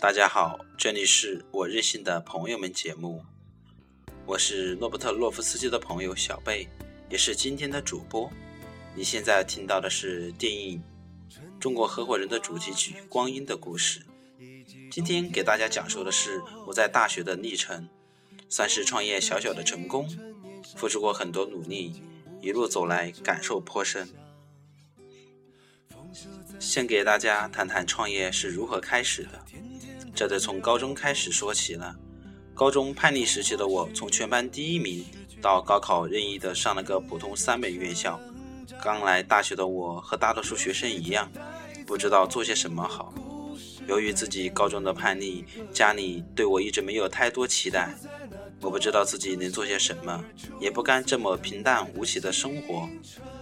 大家好，这里是我任性的朋友们节目，我是诺伯特·洛夫斯基的朋友小贝，也是今天的主播。你现在听到的是电影《中国合伙人》的主题曲《光阴的故事》。今天给大家讲述的是我在大学的历程，算是创业小小的成功，付出过很多努力，一路走来感受颇深。先给大家谈谈创业是如何开始的，这得从高中开始说起了。高中叛逆时期的我，从全班第一名到高考任意的上了个普通三本院校。刚来大学的我和大多数学生一样，不知道做些什么好。由于自己高中的叛逆，家里对我一直没有太多期待。我不知道自己能做些什么，也不甘这么平淡无奇的生活。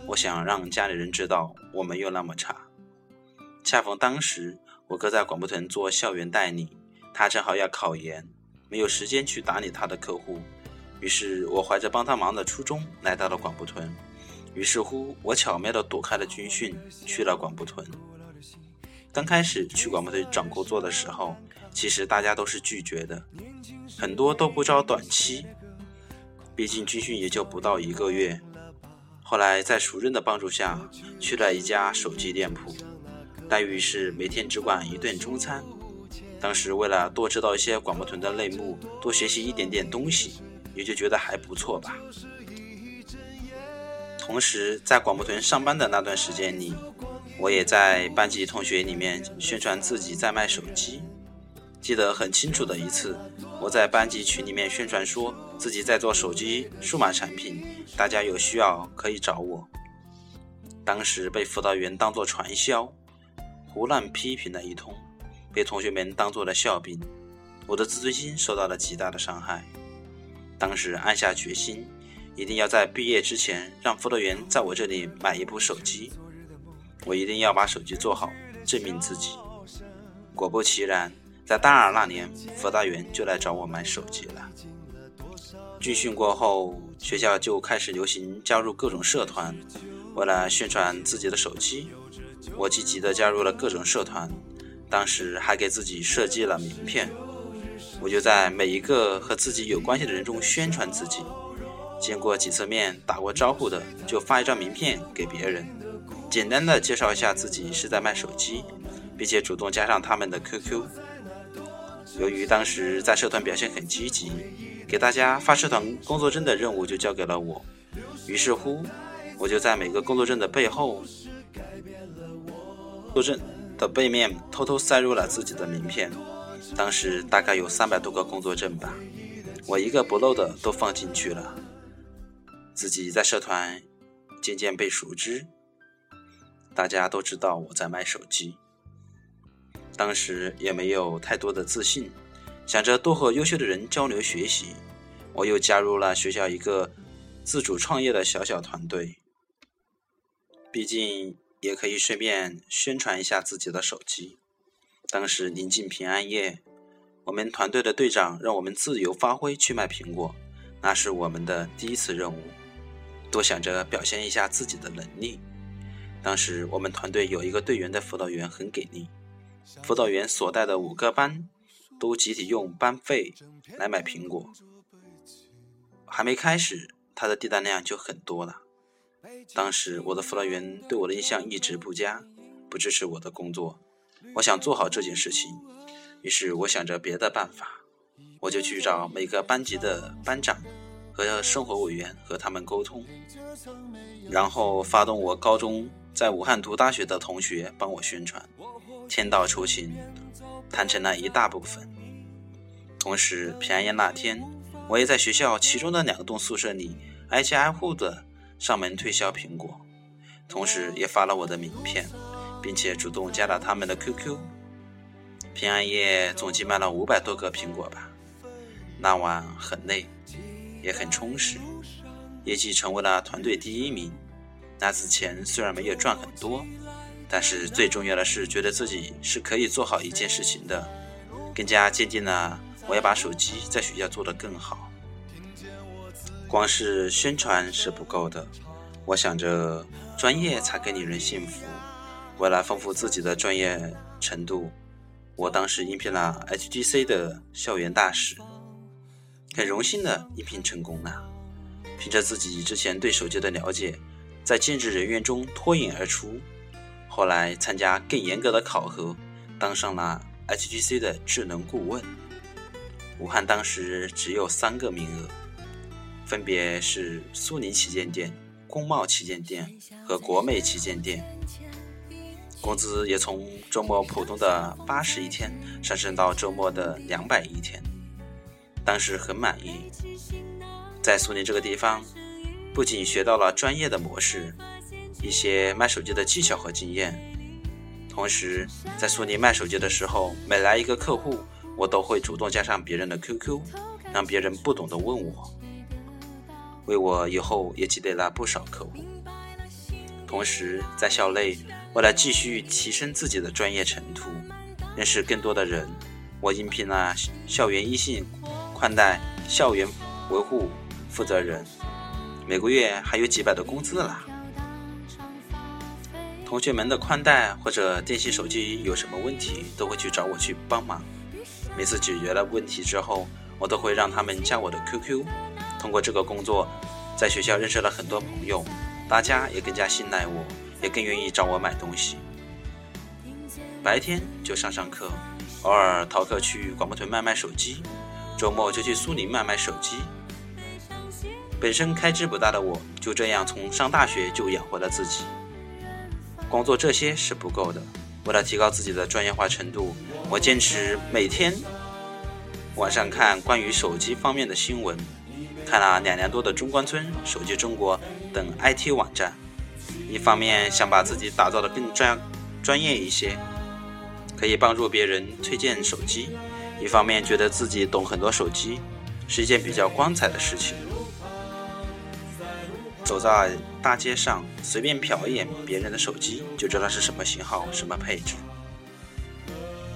我想让家里人知道我没有那么差。恰逢当时我哥在广播屯做校园代理，他正好要考研，没有时间去打理他的客户。于是我怀着帮他忙的初衷来到了广播屯。于是乎，我巧妙地躲开了军训，去了广播屯。刚开始去广播屯找工作的时候，其实大家都是拒绝的，很多都不招短期，毕竟军训也就不到一个月。后来在熟人的帮助下，去了一家手机店铺，待遇是每天只管一顿中餐。当时为了多知道一些广播屯的内幕，多学习一点点东西，也就觉得还不错吧。同时，在广播屯上班的那段时间里，我也在班级同学里面宣传自己在卖手机。记得很清楚的一次，我在班级群里面宣传说自己在做手机数码产品，大家有需要可以找我。当时被辅导员当作传销，胡乱批评了一通，被同学们当做了笑柄，我的自尊心受到了极大的伤害。当时暗下决心，一定要在毕业之前让辅导员在我这里买一部手机。我一定要把手机做好，证明自己。果不其然，在大二那年，辅导员就来找我买手机了。军训过后，学校就开始流行加入各种社团。为了宣传自己的手机，我积极地加入了各种社团。当时还给自己设计了名片，我就在每一个和自己有关系的人中宣传自己。见过几次面、打过招呼的，就发一张名片给别人。简单的介绍一下自己是在卖手机，并且主动加上他们的 QQ。由于当时在社团表现很积极，给大家发社团工作证的任务就交给了我。于是乎，我就在每个工作证的背后，作证的背面偷偷塞入了自己的名片。当时大概有三百多个工作证吧，我一个不漏的都放进去了。自己在社团渐渐被熟知。大家都知道我在卖手机，当时也没有太多的自信，想着多和优秀的人交流学习，我又加入了学校一个自主创业的小小团队。毕竟也可以顺便宣传一下自己的手机。当时临近平安夜，我们团队的队长让我们自由发挥去卖苹果，那是我们的第一次任务，多想着表现一下自己的能力。当时我们团队有一个队员的辅导员很给力，辅导员所带的五个班都集体用班费来买苹果。还没开始，他的订单量就很多了。当时我的辅导员对我的印象一直不佳，不支持我的工作。我想做好这件事情，于是我想着别的办法，我就去找每个班级的班长和生活委员和他们沟通，然后发动我高中。在武汉读大学的同学帮我宣传，天道酬勤，谈成了一大部分。同时，平安夜那天，我也在学校其中的两栋宿舍里挨家挨户的上门推销苹果，同时也发了我的名片，并且主动加了他们的 QQ。平安夜总计卖了五百多个苹果吧。那晚很累，也很充实，业绩成为了团队第一名。那次钱虽然没有赚很多，但是最重要的是觉得自己是可以做好一件事情的，更加坚定了我要把手机在学校做得更好。光是宣传是不够的，我想着专业才更令人信服。为了丰富自己的专业程度，我当时应聘了 HTC 的校园大使，很荣幸的应聘成功了。凭着自己之前对手机的了解，在兼职人员中脱颖而出。后来参加更严格的考核，当上了 HTC 的智能顾问。武汉当时只有三个名额，分别是苏宁旗舰店、工贸旗舰店和国美旗舰店。工资也从周末普通的八十一天上升到周末的两百一天，当时很满意。在苏宁这个地方，不仅学到了专业的模式，一些卖手机的技巧和经验，同时在苏宁卖手机的时候，每来一个客户，我都会主动加上别人的 QQ，让别人不懂的问我，为我以后也积累了不少客户。同时在校内。为了继续提升自己的专业程度，认识更多的人，我应聘了校园一信宽带校园维护负责人，每个月还有几百的工资啦。同学们的宽带或者电信手机有什么问题，都会去找我去帮忙。每次解决了问题之后，我都会让他们加我的 QQ。通过这个工作，在学校认识了很多朋友，大家也更加信赖我。也更愿意找我买东西。白天就上上课，偶尔逃课去广播屯卖卖手机，周末就去苏宁卖卖手机。本身开支不大的我，就这样从上大学就养活了自己。光做这些是不够的，为了提高自己的专业化程度，我坚持每天晚上看关于手机方面的新闻，看了两年多的中关村、手机中国等 IT 网站。一方面想把自己打造的更专专业一些，可以帮助别人推荐手机；一方面觉得自己懂很多手机，是一件比较光彩的事情。走在大街上，随便瞟一眼别人的手机，就知道是什么型号、什么配置。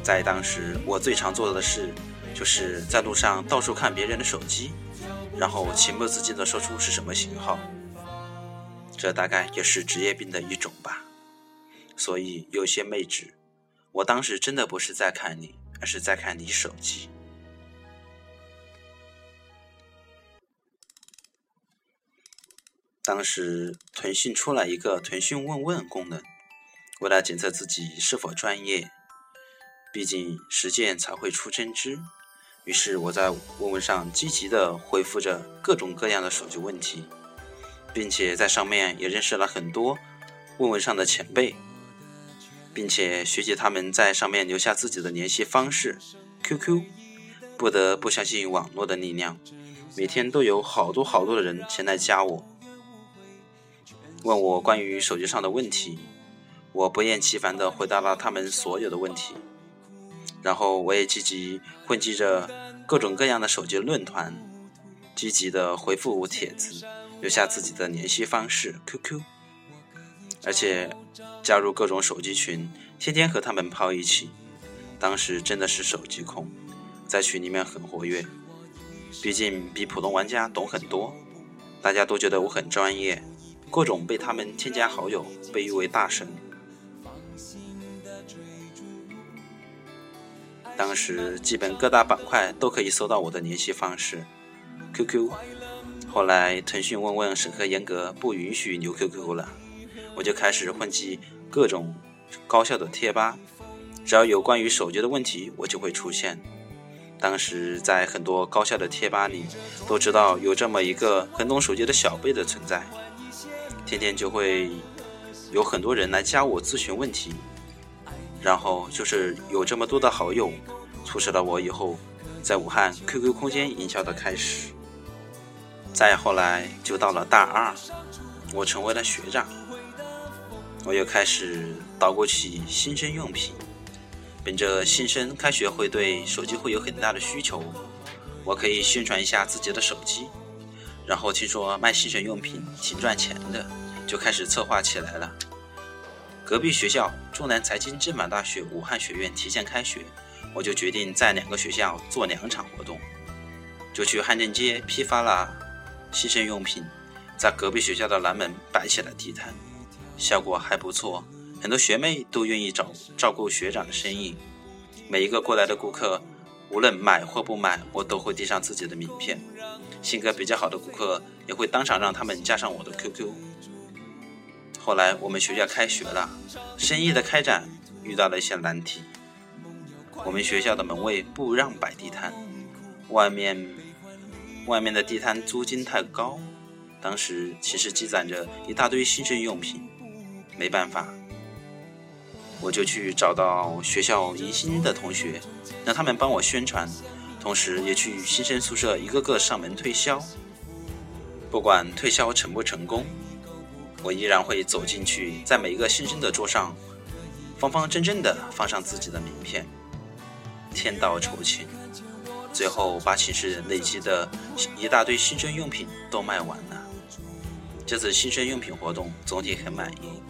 在当时，我最常做的事，就是在路上到处看别人的手机，然后情不自禁地说出是什么型号。这大概也是职业病的一种吧，所以有些妹纸，我当时真的不是在看你，而是在看你手机。当时腾讯出了一个腾讯问问功能，为了检测自己是否专业，毕竟实践才会出真知。于是我在问问上积极的回复着各种各样的手机问题。并且在上面也认识了很多问问上的前辈，并且学习他们在上面留下自己的联系方式，QQ。不得不相信网络的力量，每天都有好多好多的人前来加我，问我关于手机上的问题，我不厌其烦地回答了他们所有的问题。然后我也积极混迹着各种各样的手机论坛，积极的回复我帖子。留下自己的联系方式 QQ，而且加入各种手机群，天天和他们泡一起。当时真的是手机控，在群里面很活跃，毕竟比普通玩家懂很多，大家都觉得我很专业，各种被他们添加好友，被誉为大神。当时基本各大板块都可以搜到我的联系方式 QQ。后来，腾讯问问审核严格，不允许留 QQ 了，我就开始混迹各种高校的贴吧，只要有关于手机的问题，我就会出现。当时在很多高校的贴吧里，都知道有这么一个很懂手机的小贝的存在，天天就会有很多人来加我咨询问题，然后就是有这么多的好友，促使了我以后在武汉 QQ 空间营销的开始。再后来就到了大二，我成为了学长，我又开始捣鼓起新生用品。本着新生开学会对手机会有很大的需求，我可以宣传一下自己的手机。然后听说卖新生用品挺赚钱的，就开始策划起来了。隔壁学校中南财经政法大学武汉学院提前开学，我就决定在两个学校做两场活动，就去汉正街批发了。新生用品在隔壁学校的南门摆起了地摊，效果还不错，很多学妹都愿意找照顾学长的生意。每一个过来的顾客，无论买或不买，我都会递上自己的名片。性格比较好的顾客，也会当场让他们加上我的 QQ。后来我们学校开学了，生意的开展遇到了一些难题。我们学校的门卫不让摆地摊，外面外面的地摊租金太高，当时其实积攒着一大堆新生用品，没办法，我就去找到学校迎新的同学，让他们帮我宣传，同时也去新生宿舍一个个上门推销。不管推销成不成功。我依然会走进去，在每一个新生的桌上，方方正正的放上自己的名片。天道酬勤，最后把寝室累积的一大堆新生用品都卖完了。这次新生用品活动总体很满意，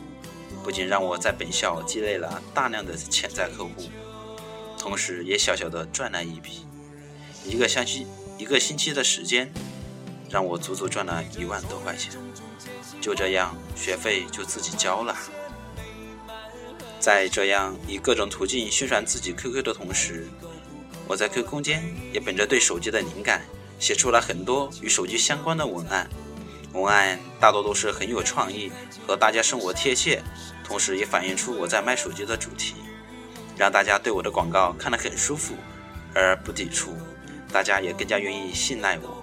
不仅让我在本校积累了大量的潜在客户，同时也小小的赚了一笔。一个星期一个星期的时间，让我足足赚了一万多块钱。就这样，学费就自己交了。在这样以各种途径宣传自己 QQ 的同时，我在 QQ 空间也本着对手机的灵感，写出了很多与手机相关的文案。文案大多都是很有创意，和大家生活贴切，同时也反映出我在卖手机的主题，让大家对我的广告看得很舒服，而不抵触，大家也更加愿意信赖我。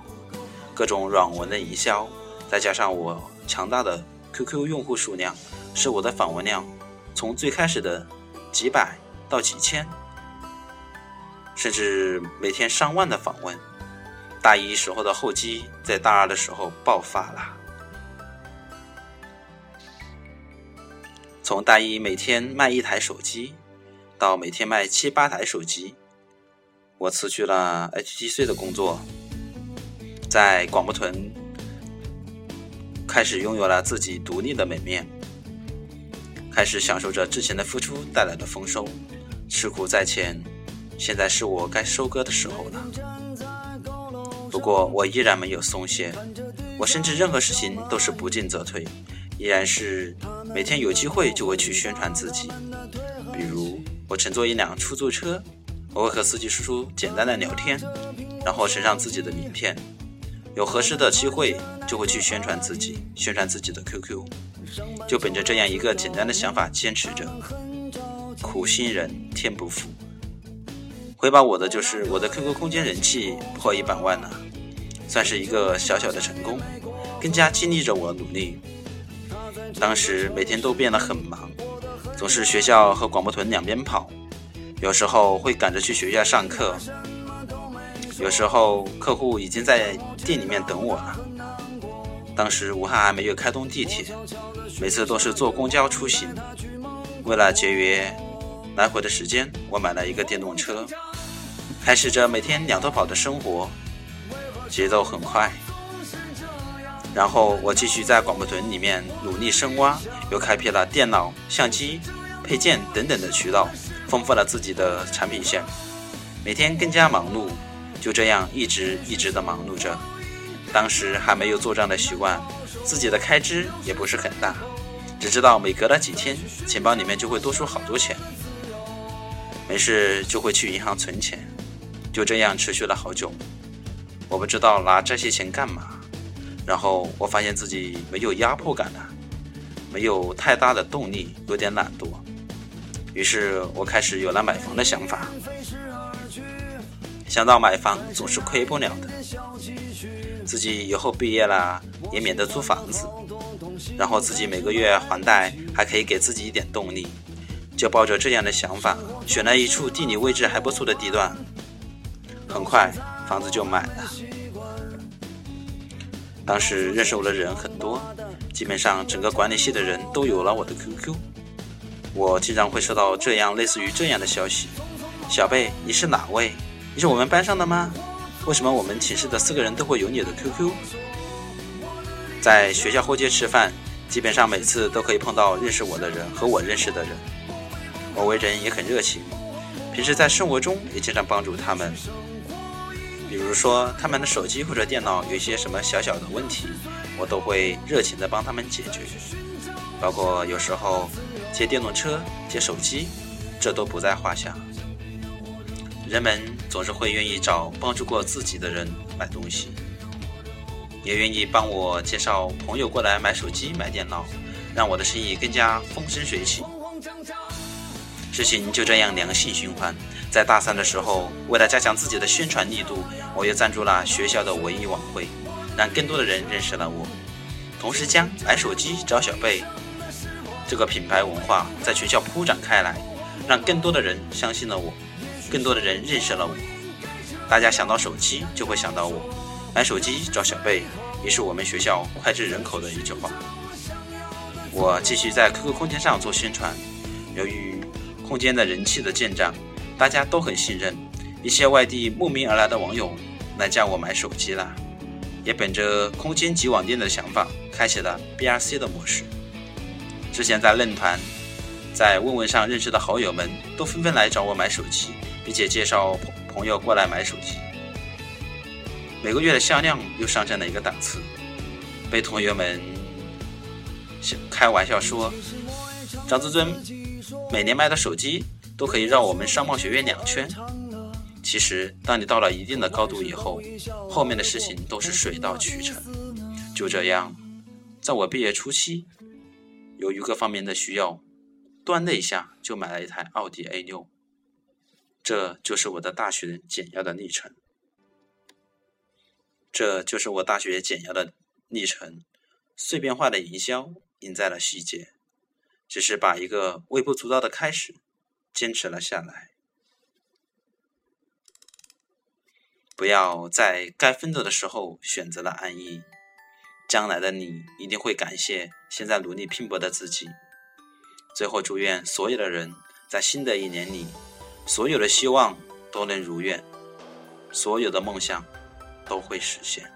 各种软文的营销，再加上我。强大的 QQ 用户数量，使我的访问量从最开始的几百到几千，甚至每天上万的访问。大一时候的厚积，在大二的时候爆发了。从大一每天卖一台手机，到每天卖七八台手机，我辞去了 HTC 的工作，在广播屯。开始拥有了自己独立的门面，开始享受着之前的付出带来的丰收。吃苦在前，现在是我该收割的时候了。不过我依然没有松懈，我甚至任何事情都是不进则退，依然是每天有机会就会去宣传自己。比如我乘坐一辆出租车，我会和司机叔叔简单的聊天，然后呈上自己的名片。有合适的机会，就会去宣传自己，宣传自己的 QQ，就本着这样一个简单的想法坚持着。苦心人天不负，回报我的就是我的 QQ 空间人气破一百万了，算是一个小小的成功，更加激励着我努力。当时每天都变得很忙，总是学校和广播屯两边跑，有时候会赶着去学校上课。有时候客户已经在店里面等我了。当时武汉还没有开通地铁，每次都是坐公交出行。为了节约来回的时间，我买了一个电动车，开始着每天两头跑的生活，节奏很快。然后我继续在广播屯里面努力深挖，又开辟了电脑、相机、配件等等的渠道，丰富了自己的产品线，每天更加忙碌。就这样一直一直的忙碌着，当时还没有做账的习惯，自己的开支也不是很大，只知道每隔了几天，钱包里面就会多出好多钱，没事就会去银行存钱，就这样持续了好久。我不知道拿这些钱干嘛，然后我发现自己没有压迫感了，没有太大的动力，有点懒惰，于是我开始有了买房的想法。想到买房总是亏不了的，自己以后毕业了也免得租房子，然后自己每个月还贷还可以给自己一点动力，就抱着这样的想法选了一处地理位置还不错的地段，很快房子就买了。当时认识我的人很多，基本上整个管理系的人都有了我的 QQ，我经常会收到这样类似于这样的消息：“小贝，你是哪位？”你是我们班上的吗？为什么我们寝室的四个人都会有你的 QQ？在学校后街吃饭，基本上每次都可以碰到认识我的人和我认识的人。我为人也很热情，平时在生活中也经常帮助他们。比如说他们的手机或者电脑有一些什么小小的问题，我都会热情的帮他们解决。包括有时候借电动车、借手机，这都不在话下。人们总是会愿意找帮助过自己的人买东西，也愿意帮我介绍朋友过来买手机、买电脑，让我的生意更加风生水起。事情就这样良性循环。在大三的时候，为了加强自己的宣传力度，我又赞助了学校的文艺晚会，让更多的人认识了我。同时，将买手机找小贝这个品牌文化在学校铺展开来，让更多的人相信了我，更多的人认识了我。大家想到手机就会想到我，买手机找小贝也是我们学校脍炙人口的一句话。我继续在 QQ 空间上做宣传，由于空间的人气的见长。大家都很信任，一些外地慕名而来的网友来叫我买手机了，也本着空间及网店的想法，开启了 BRC 的模式。之前在论坛、在问问上认识的好友们都纷纷来找我买手机，并且介绍朋朋友过来买手机。每个月的销量又上升了一个档次，被同学们开玩笑说：“张自尊每年卖的手机。”都可以绕我们商贸学院两圈。其实，当你到了一定的高度以后，后面的事情都是水到渠成。就这样，在我毕业初期，由于各方面的需要，端的一下就买了一台奥迪 A 六。这就是我的大学简要的历程。这就是我大学简要的历程。碎片化的营销赢在了细节，只是把一个微不足道的开始。坚持了下来，不要在该奋斗的时候选择了安逸，将来的你一定会感谢现在努力拼搏的自己。最后，祝愿所有的人在新的一年里，所有的希望都能如愿，所有的梦想都会实现。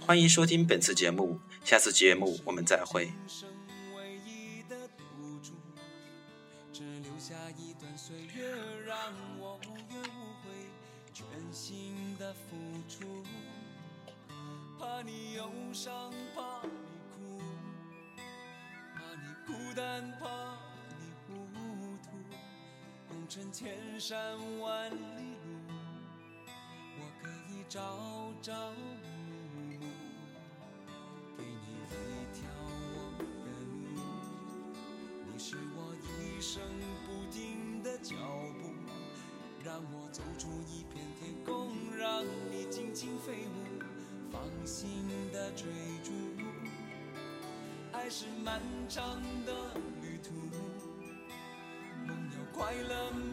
欢迎收听本次节目，下次节目我们再会。怕你忧伤，怕你哭，怕孤单，怕你糊涂。红尘千山万里路，我可以朝朝暮暮，给你一条我的路。你是我一生不停的脚步，让我走出一片天空，让你尽情飞舞。放心的追逐，是漫长的旅途，梦要快乐。